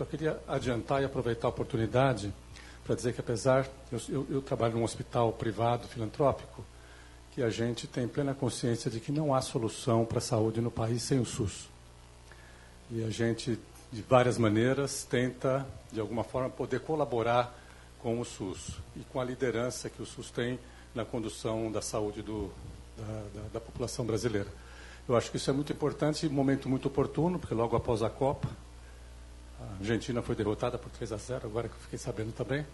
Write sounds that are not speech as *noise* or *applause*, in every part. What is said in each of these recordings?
só queria adiantar e aproveitar a oportunidade para dizer que, apesar. Eu, eu, eu trabalho num hospital privado filantrópico, que a gente tem plena consciência de que não há solução para a saúde no país sem o SUS. E a gente, de várias maneiras, tenta, de alguma forma, poder colaborar com o SUS e com a liderança que o SUS tem na condução da saúde do, da, da, da população brasileira. Eu acho que isso é muito importante, um momento muito oportuno, porque logo após a Copa, a Argentina foi derrotada por 3 a 0, agora que eu fiquei sabendo também.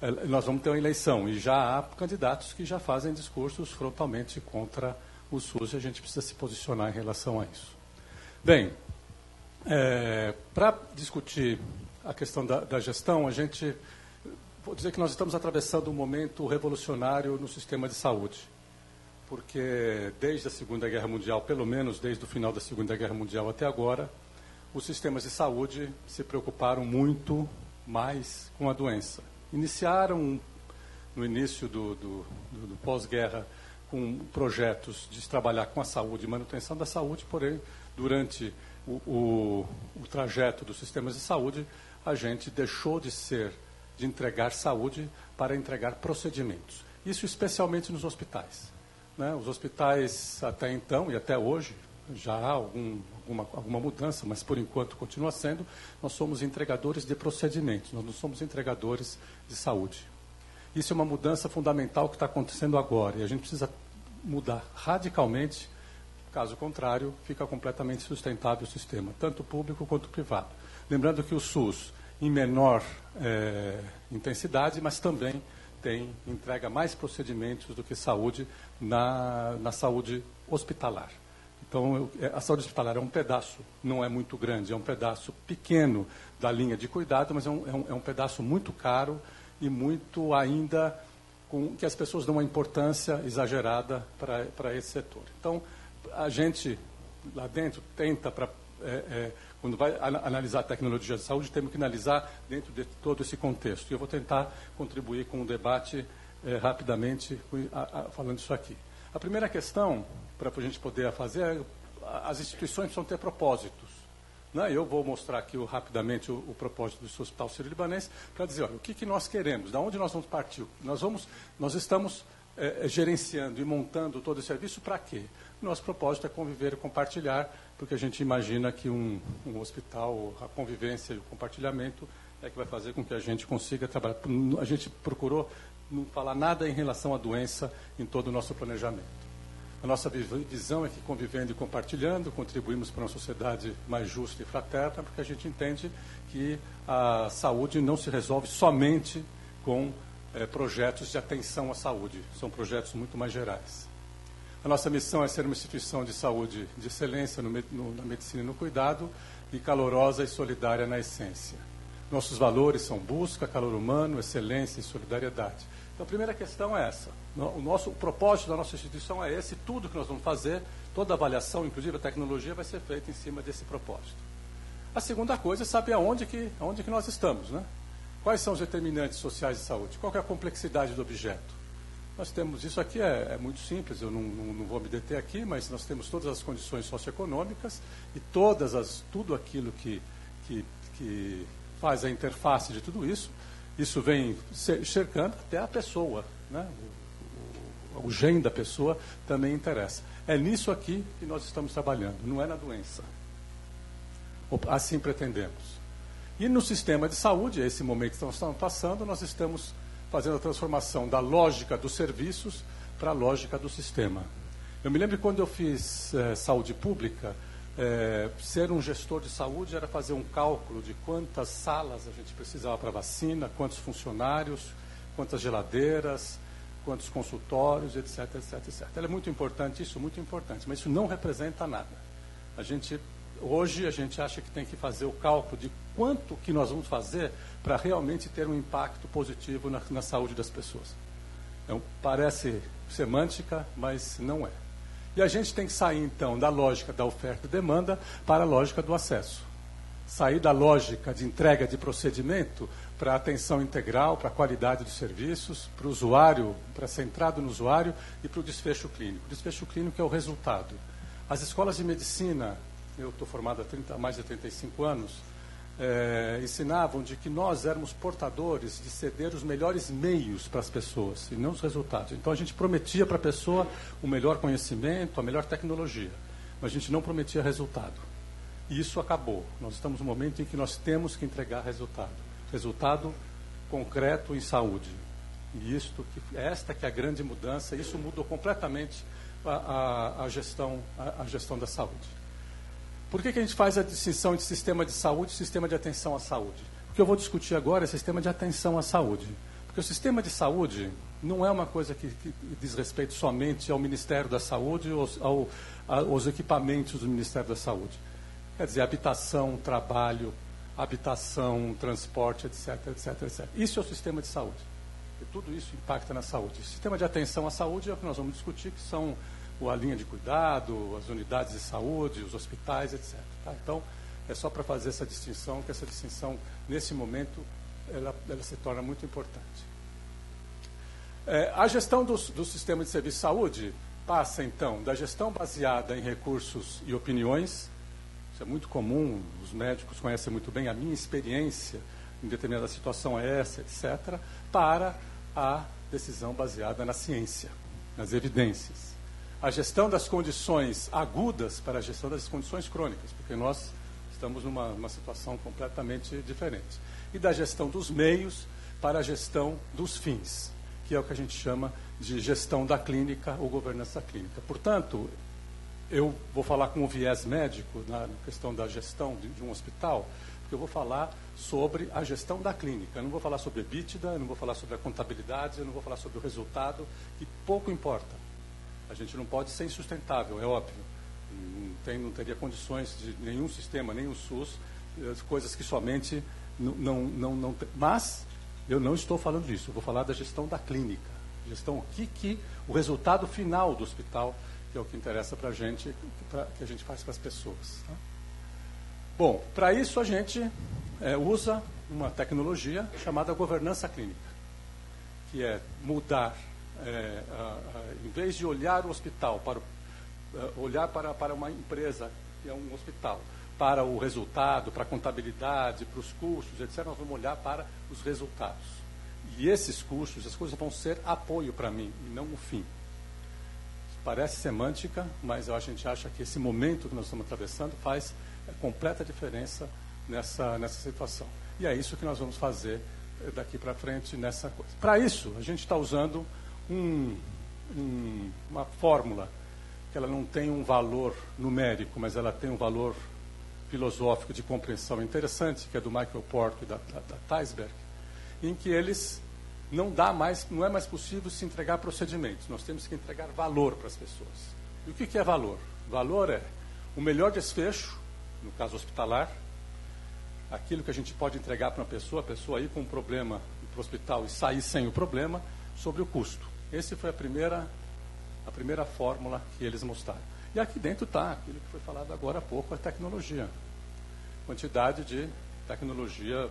É, nós vamos ter uma eleição e já há candidatos que já fazem discursos frontalmente contra o SUS e a gente precisa se posicionar em relação a isso. Bem, é, para discutir a questão da, da, gestão, a gente vou dizer que nós estamos atravessando um momento revolucionário no sistema de saúde, porque desde a Segunda Guerra Mundial, pelo menos desde o final da Segunda Guerra Mundial até agora, os sistemas de saúde se preocuparam muito mais com a doença iniciaram no início do, do, do, do pós-guerra com projetos de trabalhar com a saúde e manutenção da saúde, porém, durante o, o, o trajeto dos sistemas de saúde, a gente deixou de ser, de entregar saúde para entregar procedimentos. Isso especialmente nos hospitais. Né? Os hospitais, até então e até hoje, já há algum, alguma, alguma mudança, mas por enquanto continua sendo, nós somos entregadores de procedimentos, nós não somos entregadores de saúde. Isso é uma mudança fundamental que está acontecendo agora e a gente precisa mudar radicalmente, caso contrário, fica completamente sustentável o sistema, tanto público quanto privado. Lembrando que o SUS, em menor é, intensidade, mas também tem, entrega mais procedimentos do que saúde na, na saúde hospitalar. Então, é, a saúde hospitalar é um pedaço, não é muito grande, é um pedaço pequeno da linha de cuidado, mas é um, é um, é um pedaço muito caro e muito ainda com que as pessoas dão uma importância exagerada para esse setor. Então, a gente lá dentro tenta para é, é, quando vai analisar a tecnologia de saúde, temos que analisar dentro de todo esse contexto. E eu vou tentar contribuir com o debate é, rapidamente a, a, falando isso aqui. A primeira questão para a gente poder fazer, as instituições precisam ter propósitos. Né? Eu vou mostrar aqui rapidamente o, o propósito do Hospital Sírio-Libanês para dizer, olha, o que, que nós queremos, da onde nós vamos partir. Nós, vamos, nós estamos é, gerenciando e montando todo esse serviço para quê? Nosso propósito é conviver e compartilhar, porque a gente imagina que um, um hospital, a convivência e o compartilhamento é que vai fazer com que a gente consiga trabalhar. A gente procurou não falar nada em relação à doença em todo o nosso planejamento. A nossa visão é que convivendo e compartilhando, contribuímos para uma sociedade mais justa e fraterna, porque a gente entende que a saúde não se resolve somente com é, projetos de atenção à saúde, são projetos muito mais gerais. A nossa missão é ser uma instituição de saúde de excelência no, no, na medicina e no cuidado, e calorosa e solidária na essência. Nossos valores são busca, calor humano, excelência e solidariedade. Então, a primeira questão é essa. O nosso o propósito da nossa instituição é esse. Tudo que nós vamos fazer, toda avaliação, inclusive a tecnologia, vai ser feita em cima desse propósito. A segunda coisa é saber aonde que, aonde que nós estamos. Né? Quais são os determinantes sociais de saúde? Qual é a complexidade do objeto? Nós temos, isso aqui é, é muito simples, eu não, não, não, vou me deter aqui, mas nós temos todas as condições socioeconômicas e todas as, tudo aquilo que, que, que faz a interface de tudo isso isso vem cercando até a pessoa, né? o, o, o gene da pessoa também interessa. É nisso aqui que nós estamos trabalhando, não é na doença. Assim pretendemos. E no sistema de saúde, esse momento que nós estamos passando, nós estamos fazendo a transformação da lógica dos serviços para a lógica do sistema. Eu me lembro quando eu fiz é, saúde pública, é, ser um gestor de saúde era fazer um cálculo de quantas salas a gente precisava para vacina, quantos funcionários, quantas geladeiras, quantos consultórios, etc, etc, etc. é muito importante, isso é muito importante, mas isso não representa nada. A gente, hoje a gente acha que tem que fazer o cálculo de quanto que nós vamos fazer para realmente ter um impacto positivo na, na saúde das pessoas. Então, parece semântica, mas não é. E a gente tem que sair, então, da lógica da oferta e demanda para a lógica do acesso. Sair da lógica de entrega de procedimento para a atenção integral, para a qualidade dos serviços, para o usuário, para centrado no usuário e para o desfecho clínico. O desfecho clínico é o resultado. As escolas de medicina, eu estou formado há, 30, há mais de 35 anos, é, ensinavam de que nós éramos portadores de ceder os melhores meios para as pessoas e não os resultados. Então a gente prometia para a pessoa o melhor conhecimento, a melhor tecnologia, mas a gente não prometia resultado. E isso acabou. Nós estamos no momento em que nós temos que entregar resultado. Resultado concreto em saúde. E isto, esta que é a grande mudança, isso mudou completamente a, a, a gestão, a, a gestão da saúde. Por que, que a gente faz a distinção entre sistema de saúde e sistema de atenção à saúde? O que eu vou discutir agora é sistema de atenção à saúde. Porque o sistema de saúde não é uma coisa que, que diz respeito somente ao Ministério da Saúde ou ao, aos equipamentos do Ministério da Saúde. Quer dizer, habitação, trabalho, habitação, transporte, etc, etc, etc. Isso é o sistema de saúde. E tudo isso impacta na saúde. O sistema de atenção à saúde é o que nós vamos discutir, que são a linha de cuidado, as unidades de saúde, os hospitais, etc. Tá? Então, é só para fazer essa distinção, que essa distinção, nesse momento, ela, ela se torna muito importante. É, a gestão do, do sistema de serviço de saúde passa, então, da gestão baseada em recursos e opiniões, isso é muito comum, os médicos conhecem muito bem, a minha experiência em determinada situação é essa, etc., para a decisão baseada na ciência, nas evidências a gestão das condições agudas para a gestão das condições crônicas, porque nós estamos numa, numa situação completamente diferente. E da gestão dos meios para a gestão dos fins, que é o que a gente chama de gestão da clínica ou governança clínica. Portanto, eu vou falar com o viés médico na questão da gestão de, de um hospital, porque eu vou falar sobre a gestão da clínica. Eu não vou falar sobre EBITDA, eu não vou falar sobre a contabilidade, eu não vou falar sobre o resultado, que pouco importa. A gente não pode ser insustentável, é óbvio. Não, tem, não teria condições de nenhum sistema, nem o SUS, eh, coisas que somente não, não, não, não Mas eu não estou falando disso, eu vou falar da gestão da clínica. Gestão aqui que o resultado final do hospital, que é o que interessa para a gente, pra, que a gente faz para as pessoas. Tá? Bom, para isso a gente é, usa uma tecnologia chamada governança clínica, que é mudar é, a, a, em vez de olhar o hospital, para, uh, olhar para, para uma empresa, que é um hospital, para o resultado, para a contabilidade, para os custos, etc., nós vamos olhar para os resultados. E esses custos, as coisas vão ser apoio para mim e não o fim. Parece semântica, mas a gente acha que esse momento que nós estamos atravessando faz é, completa diferença nessa, nessa situação. E é isso que nós vamos fazer eh, daqui para frente nessa coisa. Para isso, a gente está usando um, um, uma fórmula que ela não tem um valor numérico, mas ela tem um valor filosófico de compreensão interessante, que é do Michael Porto e da, da, da em que eles não dá mais, não é mais possível se entregar procedimentos. Nós temos que entregar valor para as pessoas. E o que, que é valor? Valor é o melhor desfecho, no caso hospitalar, aquilo que a gente pode entregar para uma pessoa, a pessoa ir com um problema para o hospital e sair sem o problema, sobre o custo. Essa foi a primeira, a primeira fórmula que eles mostraram. E aqui dentro está aquilo que foi falado agora há pouco, a tecnologia. Quantidade de tecnologia,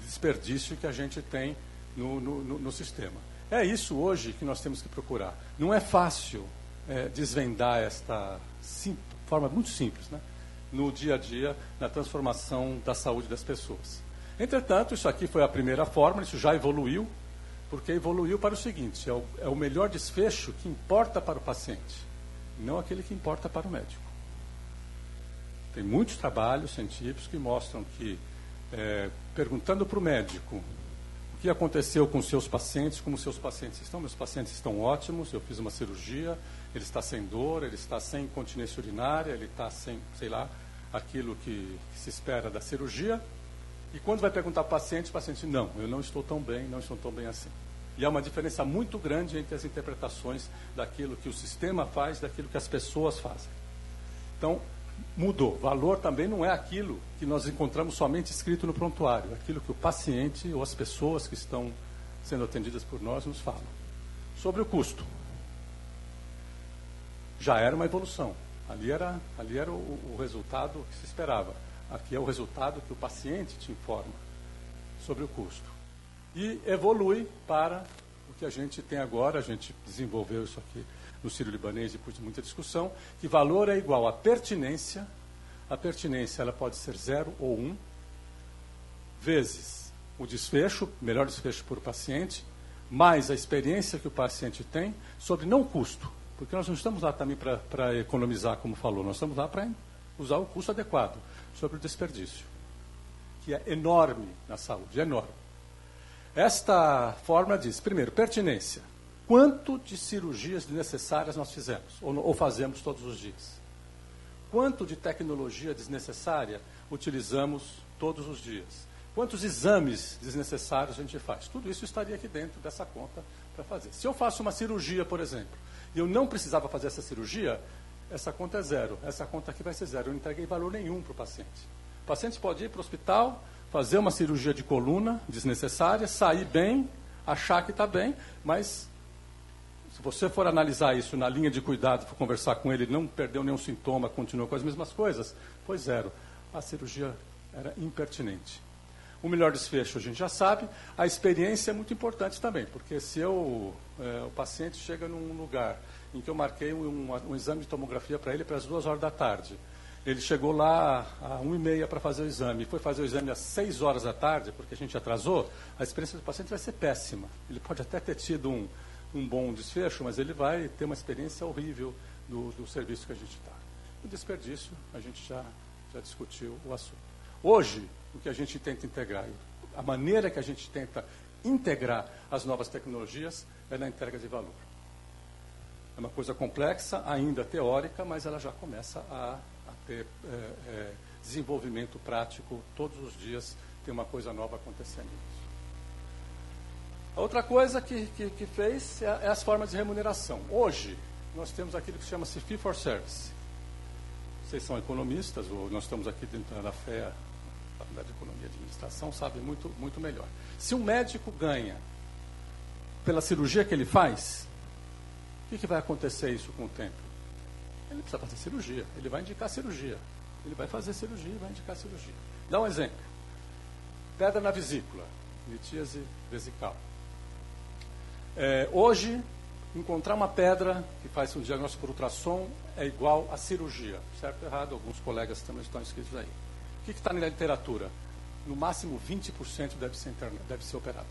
de desperdício que a gente tem no, no, no, no sistema. É isso hoje que nós temos que procurar. Não é fácil é, desvendar esta sim, forma muito simples, né? no dia a dia, na transformação da saúde das pessoas. Entretanto, isso aqui foi a primeira fórmula, isso já evoluiu, porque evoluiu para o seguinte: é o, é o melhor desfecho que importa para o paciente, não aquele que importa para o médico. Tem muitos trabalhos científicos que mostram que, é, perguntando para o médico o que aconteceu com seus pacientes, como seus pacientes estão, meus pacientes estão ótimos, eu fiz uma cirurgia, ele está sem dor, ele está sem incontinência urinária, ele está sem, sei lá, aquilo que, que se espera da cirurgia. E quando vai perguntar para o paciente, o paciente diz, não, eu não estou tão bem, não estou tão bem assim. E há uma diferença muito grande entre as interpretações daquilo que o sistema faz, daquilo que as pessoas fazem. Então, mudou. Valor também não é aquilo que nós encontramos somente escrito no prontuário, é aquilo que o paciente ou as pessoas que estão sendo atendidas por nós nos falam. Sobre o custo. Já era uma evolução. Ali era, ali era o, o resultado que se esperava. Aqui é o resultado que o paciente te informa sobre o custo e evolui para o que a gente tem agora, a gente desenvolveu isso aqui no Sírio Libanês depois de muita discussão, que valor é igual a pertinência, a pertinência ela pode ser zero ou um, vezes o desfecho, melhor desfecho o paciente, mais a experiência que o paciente tem sobre não custo. Porque nós não estamos lá também para economizar, como falou, nós estamos lá para usar o custo adequado sobre o desperdício, que é enorme na saúde, enorme. Esta fórmula diz, primeiro, pertinência. Quanto de cirurgias desnecessárias nós fizemos ou, ou fazemos todos os dias? Quanto de tecnologia desnecessária utilizamos todos os dias? Quantos exames desnecessários a gente faz? Tudo isso estaria aqui dentro dessa conta para fazer. Se eu faço uma cirurgia, por exemplo, e eu não precisava fazer essa cirurgia, essa conta é zero. Essa conta aqui vai ser zero. Eu não entreguei valor nenhum para o paciente. O paciente pode ir para o hospital, fazer uma cirurgia de coluna desnecessária, sair bem, achar que está bem, mas se você for analisar isso na linha de cuidado, for conversar com ele, não perdeu nenhum sintoma, continuou com as mesmas coisas, foi zero. A cirurgia era impertinente. O melhor desfecho a gente já sabe. A experiência é muito importante também, porque se eu, é, o paciente chega num lugar em que eu marquei um, um exame de tomografia para ele para as duas horas da tarde, ele chegou lá a 1 e meia para fazer o exame, foi fazer o exame às 6 horas da tarde, porque a gente atrasou, a experiência do paciente vai ser péssima. Ele pode até ter tido um, um bom desfecho, mas ele vai ter uma experiência horrível do, do serviço que a gente está. O desperdício, a gente já, já discutiu o assunto. Hoje, o que a gente tenta integrar, a maneira que a gente tenta integrar as novas tecnologias é na entrega de valor. É uma coisa complexa, ainda teórica, mas ela já começa a ter é, é, desenvolvimento prático. Todos os dias tem uma coisa nova acontecendo. A outra coisa que, que, que fez é, é, as formas de remuneração. Hoje, nós temos aquilo que chama-se fee for service. Vocês são economistas, ou nós estamos aqui dentro da FEA, Faculdade de Economia e Administração, sabem muito, muito melhor. Se um médico ganha pela cirurgia que ele faz, o que, que vai acontecer isso com o tempo? Ele precisa fazer cirurgia, ele vai indicar cirurgia. Ele vai fazer cirurgia e vai indicar cirurgia. Dá um exemplo. Pedra na vesícula, litíase vesical. É, hoje, encontrar uma pedra que faz um diagnóstico por ultrassom é igual a cirurgia. Certo ou errado? Alguns colegas também estão inscritos aí. O que está na literatura? No máximo 20% deve ser, deve ser operado.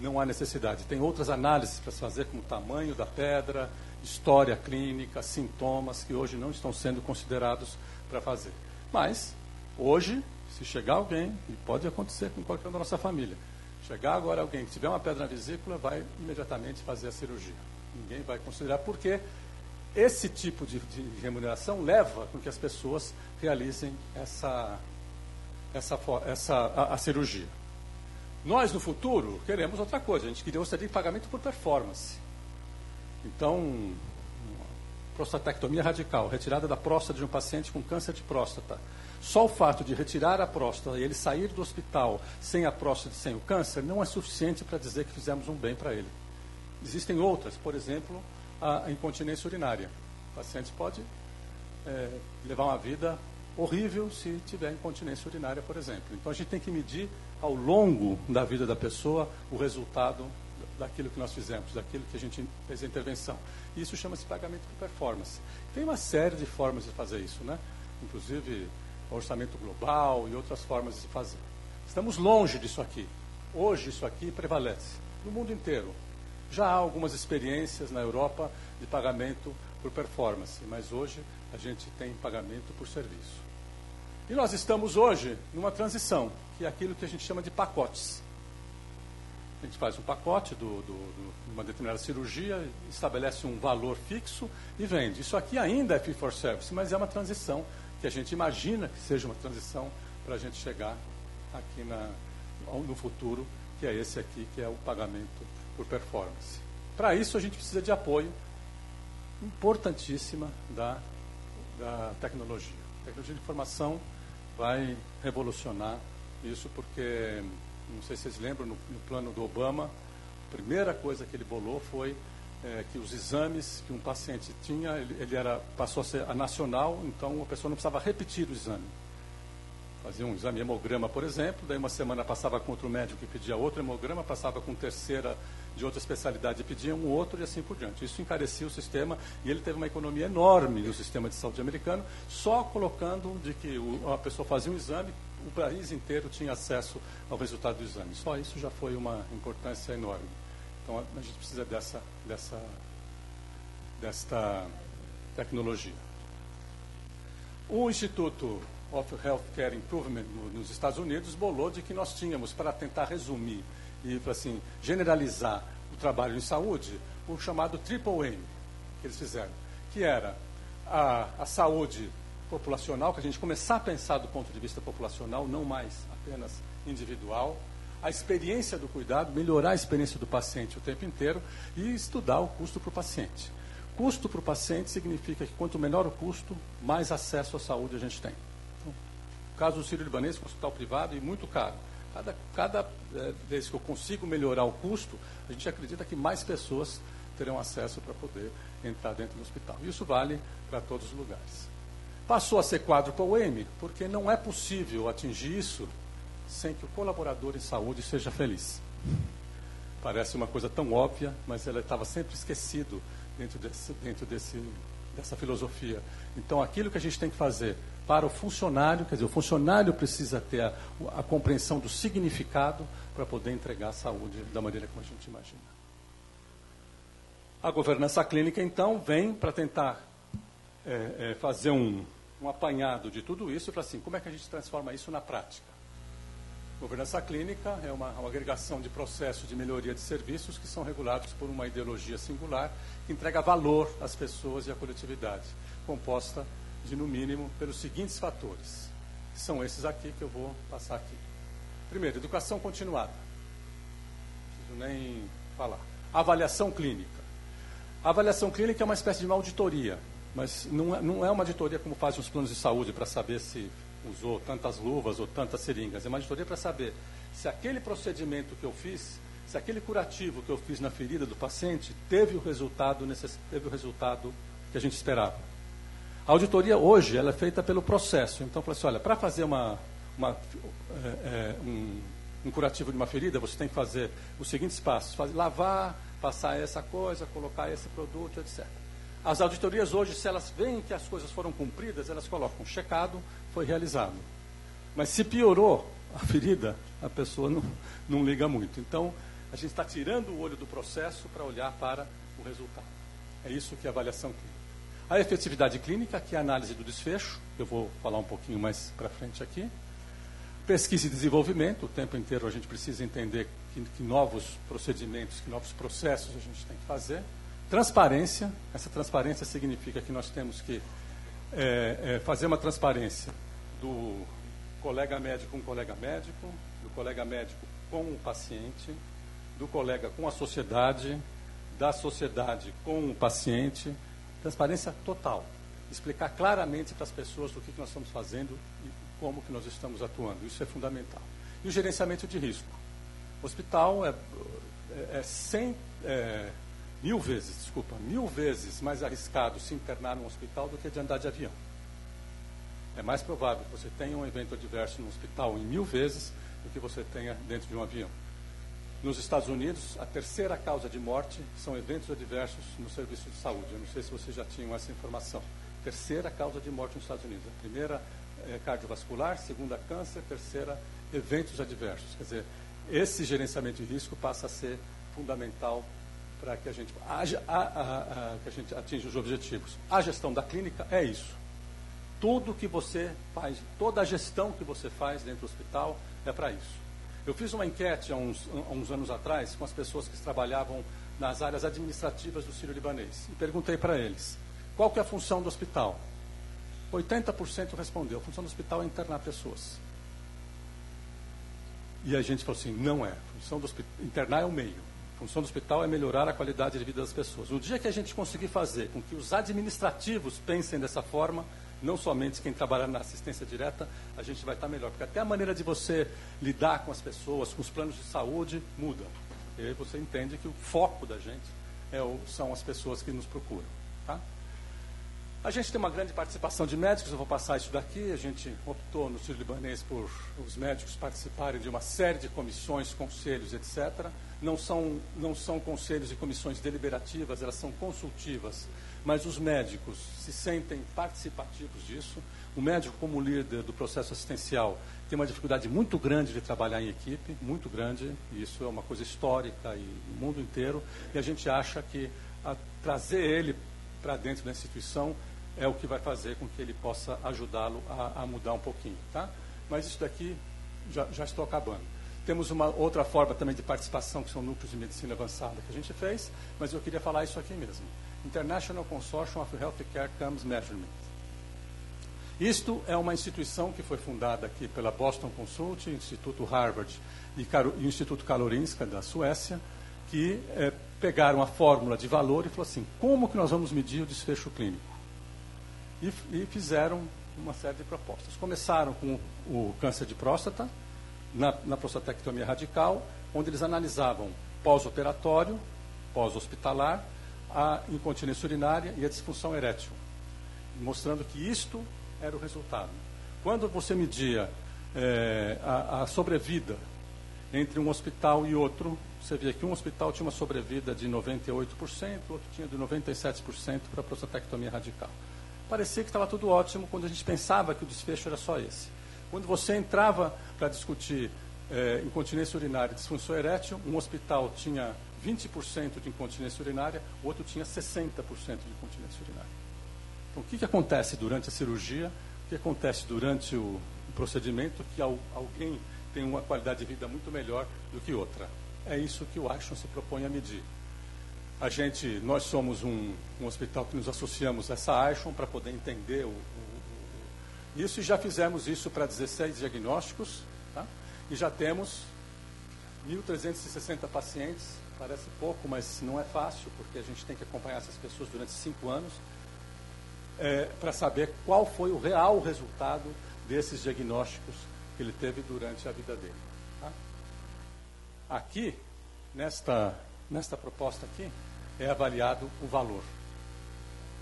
Não há necessidade. Tem outras análises para se fazer, como o tamanho da pedra, história clínica, sintomas, que hoje não estão sendo considerados para fazer. Mas, hoje, se chegar alguém, e pode acontecer com qualquer um da nossa família, Chegar agora alguém que tiver uma pedra na vesícula, vai imediatamente fazer a cirurgia. Ninguém vai considerar, porque esse tipo de, de remuneração leva com que as pessoas realizem essa, essa, essa a, a, cirurgia. Nós, no futuro, queremos outra coisa. A gente queria gostaria de pagamento por performance. Então, prostatectomia radical, retirada da próstata de um paciente com câncer de próstata. Só o fato de retirar a próstata e ele sair do hospital sem a próstata e sem o câncer não é suficiente para dizer que fizemos um bem para ele. Existem outras, por exemplo, a incontinência urinária. O paciente pode é, levar uma vida horrível se tiver incontinência urinária, por exemplo. Então a gente tem que medir ao longo da vida da pessoa o resultado daquilo que nós fizemos, daquilo que a gente fez a intervenção. Isso chama-se pagamento por performance. Tem uma série de formas de fazer isso, né? Inclusive orçamento global e outras formas de se fazer. Estamos longe disso aqui. Hoje isso aqui prevalece no mundo inteiro. Já há algumas experiências na Europa de pagamento por performance, mas hoje a gente tem pagamento por serviço. E nós estamos hoje numa transição, que é aquilo que a gente chama de pacotes. A gente faz um pacote de uma determinada cirurgia, estabelece um valor fixo e vende. Isso aqui ainda é fee for service, mas é uma transição que a gente imagina que seja uma transição para a gente chegar aqui na, no futuro, que é esse aqui, que é o pagamento por performance. Para isso, a gente precisa de apoio importantíssima da, da tecnologia. A tecnologia de informação vai revolucionar isso, porque, não sei se vocês lembram, no, no plano do Obama, a primeira coisa que ele bolou foi é, que os exames que um paciente tinha, ele, ele, era, passou a ser a nacional, então a pessoa não precisava repetir o exame. Fazia um exame hemograma, por exemplo, daí uma semana passava com outro médico que pedia outro hemograma, passava com terceira de outra especialidade e pedia um outro e assim por diante. Isso encarecia o sistema e ele teve uma economia enorme no sistema de saúde americano, só colocando de que o, a pessoa fazia um exame, o país inteiro tinha acesso ao resultado do exame. Só isso já foi uma importância enorme. Então a gente precisa dessa, dessa, desta tecnologia. O Instituto of Healthcare Improvement nos Estados Unidos bolou de que nós tínhamos, para tentar resumir e assim, generalizar o trabalho em saúde, o chamado Triple M, que eles fizeram, que era a, a saúde populacional, que a gente começar a pensar do ponto de vista populacional, não mais apenas individual, a experiência do cuidado, melhorar a experiência do paciente o tempo inteiro e estudar o custo para o paciente. Custo para o paciente significa que quanto menor o custo, mais acesso à saúde a gente tem. Então, o caso do Sírio-Libanês, um hospital privado e muito caro. Cada, cada é, vez que eu consigo melhorar o custo, a gente acredita que mais pessoas terão acesso para poder entrar dentro do hospital. Isso vale para todos os lugares. Passou a ser quádruplo M, porque não é possível atingir isso sem que o colaborador em saúde seja feliz. Parece uma coisa tão óbvia, mas ela estava sempre esquecido dentro, desse, dentro desse, dessa filosofia. Então, aquilo que a gente tem que fazer para o funcionário, quer dizer, o funcionário precisa ter a, a compreensão do significado para poder entregar a saúde da maneira como a gente imagina. A governança clínica, então, vem para tentar é, é, fazer um, um apanhado de tudo isso para assim, como é que a gente transforma isso na prática? Governança clínica é uma, uma, agregação de processos de melhoria de serviços que são regulados por uma ideologia singular que entrega valor às pessoas e à coletividade, composta de, no mínimo, pelos seguintes fatores, que são esses aqui que eu vou passar aqui. Primeiro, educação continuada. Não preciso nem falar. Avaliação clínica. A avaliação clínica é uma espécie de uma auditoria mas não é, não é uma auditoria como fazem os planos de saúde para saber se usou tantas luvas ou tantas seringas. É uma auditoria para saber se aquele procedimento que eu fiz, se aquele curativo que eu fiz na ferida do paciente teve o resultado, teve o resultado que a gente esperava. A auditoria hoje ela é feita pelo processo. Então, assim, olha, para fazer uma, uma é, é, um, um, curativo de uma ferida, você tem que fazer os seguintes passos: fazer, lavar, passar essa coisa, colocar esse produto, etc. As auditorias hoje, se elas veem que as coisas foram cumpridas, elas colocam checado, foi realizado. Mas se piorou a ferida, a pessoa não, não liga muito. Então, a gente está tirando o olho do processo para olhar para o resultado. É isso que é a avaliação clínica. A efetividade clínica, que é a análise do desfecho, eu vou falar um pouquinho mais para frente aqui. Pesquisa e desenvolvimento, o tempo inteiro a gente precisa entender que, que novos procedimentos, que novos processos a gente tem que fazer. Transparência, essa transparência significa que nós temos que é, é, fazer uma transparência do colega médico com colega médico, do colega médico com o paciente, do colega com a sociedade, da sociedade com o paciente. Transparência total. Explicar claramente para as pessoas o que, que nós estamos fazendo e como que nós estamos atuando. Isso é fundamental. E o gerenciamento de risco. O hospital é, é, é sem é, mil vezes, desculpa, mil vezes mais arriscado se internar num hospital do que de andar de avião. É mais provável que você tenha um evento adverso no hospital em mil vezes do que você tenha dentro de um avião. Nos Estados Unidos, a terceira causa de morte são eventos adversos no serviço de saúde. Eu não sei se vocês já tinham essa informação. Terceira causa de morte nos Estados Unidos. A primeira é cardiovascular, segunda câncer, terceira eventos adversos. Quer dizer, esse gerenciamento de risco passa a ser fundamental para que a gente, haja, a, a, a, que a gente atinja os objetivos. A gestão da clínica é isso. Tudo que você faz, toda a gestão que você faz dentro do hospital é para isso. Eu fiz uma enquete há uns, há uns, anos atrás com as pessoas que trabalhavam nas áreas administrativas do Sírio Libanês e perguntei para eles qual que é a função do hospital. 80% respondeu: a função do hospital é internar pessoas. E a gente falou assim: não é. A função do hospital, internar é o meio. A função do hospital é melhorar a qualidade de vida das pessoas. No dia que a gente conseguir fazer com que os administrativos pensem dessa forma, não somente quem trabalhar na assistência direta, a gente vai estar melhor. Porque até a maneira de você lidar com as pessoas, com os planos de saúde, muda. E aí você entende que o foco da gente é são as pessoas que nos procuram. Tá? A gente tem uma grande participação de médicos, eu vou passar isso daqui. A gente optou no Sírio Libanês por os médicos participarem de uma série de comissões, conselhos, etc. Não são, não são conselhos e comissões deliberativas, elas são consultivas mas os médicos se sentem participativos disso. O médico, como líder do processo assistencial, tem uma dificuldade muito grande de trabalhar em equipe, muito grande, e isso é uma coisa histórica e no mundo inteiro, e a gente acha que trazer ele para dentro da instituição é o que vai fazer com que ele possa ajudá-lo a, a, mudar um pouquinho. Tá? Mas isso daqui já, já estou acabando. Temos uma outra forma também de participação, que são núcleos de medicina avançada que a gente fez, mas eu queria falar isso aqui mesmo. International Consortium of Healthcare Comes Measurement. Isto é uma instituição que foi fundada aqui pela Boston Consulting, Instituto Harvard e, o Instituto Karolinska da Suécia, que é, pegaram a fórmula de valor e falaram assim, como que nós vamos medir o desfecho clínico? E, e fizeram uma série de propostas. Começaram com o câncer de próstata, na, na prostatectomia radical, onde eles analisavam pós-operatório, pós-hospitalar, a incontinência urinária e a disfunção erétil, mostrando que isto era o resultado. Quando você media é, a, a sobrevida entre um hospital e outro, você via que um hospital tinha uma sobrevida de 98%, outro tinha de 97% para a prostatectomia radical. Parecia que estava tudo ótimo quando a gente pensava que o desfecho era só esse. Quando você entrava para discutir é, incontinência urinária e disfunção erétil, um hospital tinha 20% de incontinência urinária, o outro tinha 60% de incontinência urinária. Então, o que, que acontece durante a cirurgia? O que acontece durante o, procedimento que alguém tem uma qualidade de vida muito melhor do que outra? É isso que o Action se propõe a medir. A gente, nós somos um, um hospital que nos associamos a essa Action para poder entender o, o, o, isso e já fizemos isso para 16 diagnósticos tá? e já temos 1.360 pacientes. Parece pouco, mas não é fácil, porque a gente tem que acompanhar essas pessoas durante cinco anos é, para saber qual foi o real resultado desses diagnósticos que ele teve durante a vida dele. Aqui, nesta, nesta proposta aqui, é avaliado o valor.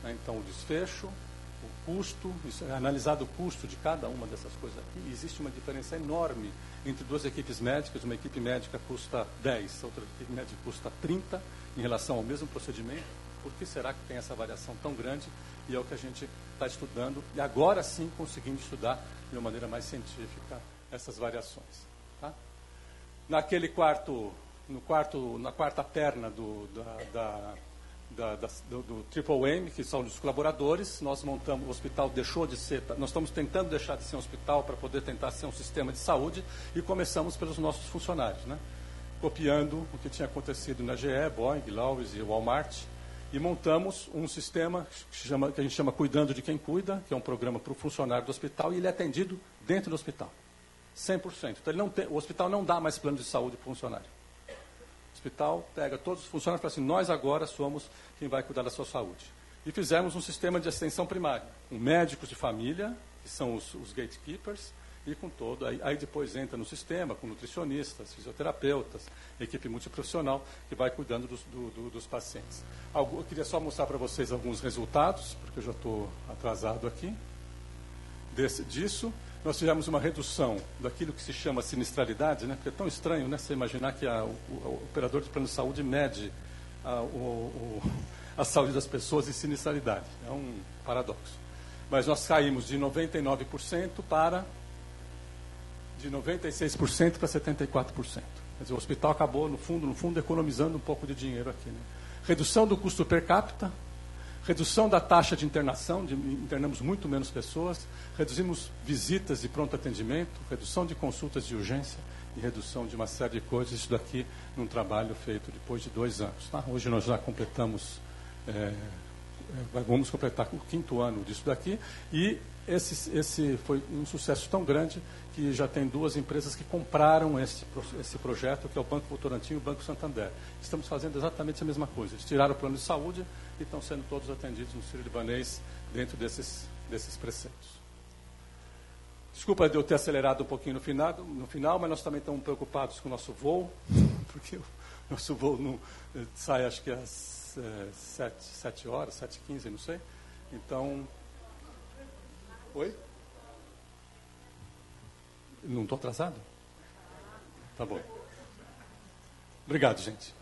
Né? Então, o desfecho, o custo, é analisado o custo de cada uma dessas coisas aqui. E existe uma diferença enorme entre duas equipes médicas. Uma equipe médica custa 10, outra equipe médica custa 30 em relação ao mesmo procedimento. Por que será que tem essa variação tão grande? E é o que a gente está estudando, e agora sim conseguindo estudar de uma maneira mais científica essas variações naquele quarto, no quarto, na quarta perna do, da, da, da, do, do, Triple M, que são os colaboradores, nós montamos, o hospital deixou de ser, nós estamos tentando deixar de ser um hospital para poder tentar ser um sistema de saúde e começamos pelos nossos funcionários, né? copiando o que tinha acontecido na GE, Boeing, Lowe's e Walmart, e montamos um sistema que, chama, que a gente chama Cuidando de Quem Cuida, que é um programa para o funcionário do hospital, e ele é atendido dentro do hospital. 100%. Então, ele não tem, o hospital não dá mais plano de saúde para o funcionário. O hospital pega todos os funcionários e fala assim, nós agora somos quem vai cuidar da sua saúde. E fizemos um sistema de extensão primária, com médicos de família, que são os, os gatekeepers, e com todo. Aí, aí, depois entra no sistema, com nutricionistas, fisioterapeutas, equipe multiprofissional, que vai cuidando dos, do, do, dos pacientes. Algo, eu queria só mostrar para vocês alguns resultados, porque eu já estou atrasado aqui, desse, disso nós tivemos uma redução daquilo que se chama sinistralidade, né? porque é tão estranho né? você imaginar que a, o, o, operador de plano de saúde mede a, o, a saúde das pessoas em sinistralidade. É um paradoxo. Mas nós caímos de 99% para de 96% para 74%. Quer dizer, o hospital acabou, no fundo, no fundo, economizando um pouco de dinheiro aqui. Né? Redução do custo per capita, redução da taxa de internação, de, internamos muito menos pessoas, reduzimos visitas de pronto atendimento, redução de consultas de urgência e redução de uma série de coisas, isso daqui num trabalho feito depois de dois anos. Tá? Hoje nós já completamos, é, vamos completar o quinto ano disso daqui, e esse, esse foi um sucesso tão grande que já tem duas empresas que compraram esse, esse projeto, que é o Banco Votorantim e o Banco Santander. Estamos fazendo exatamente a mesma coisa. Eles tiraram o plano de saúde, e estão sendo todos atendidos no Sírio Libanês dentro desses, desses preceitos. Desculpa de eu ter acelerado um pouquinho no final, no final, mas nós também estamos preocupados com o nosso voo, *laughs* porque o nosso voo não, eh, sai acho que às é, 7, 7 horas, 7 e 15, não sei. Então. Oi? Não estou atrasado? Tá bom. Obrigado, gente.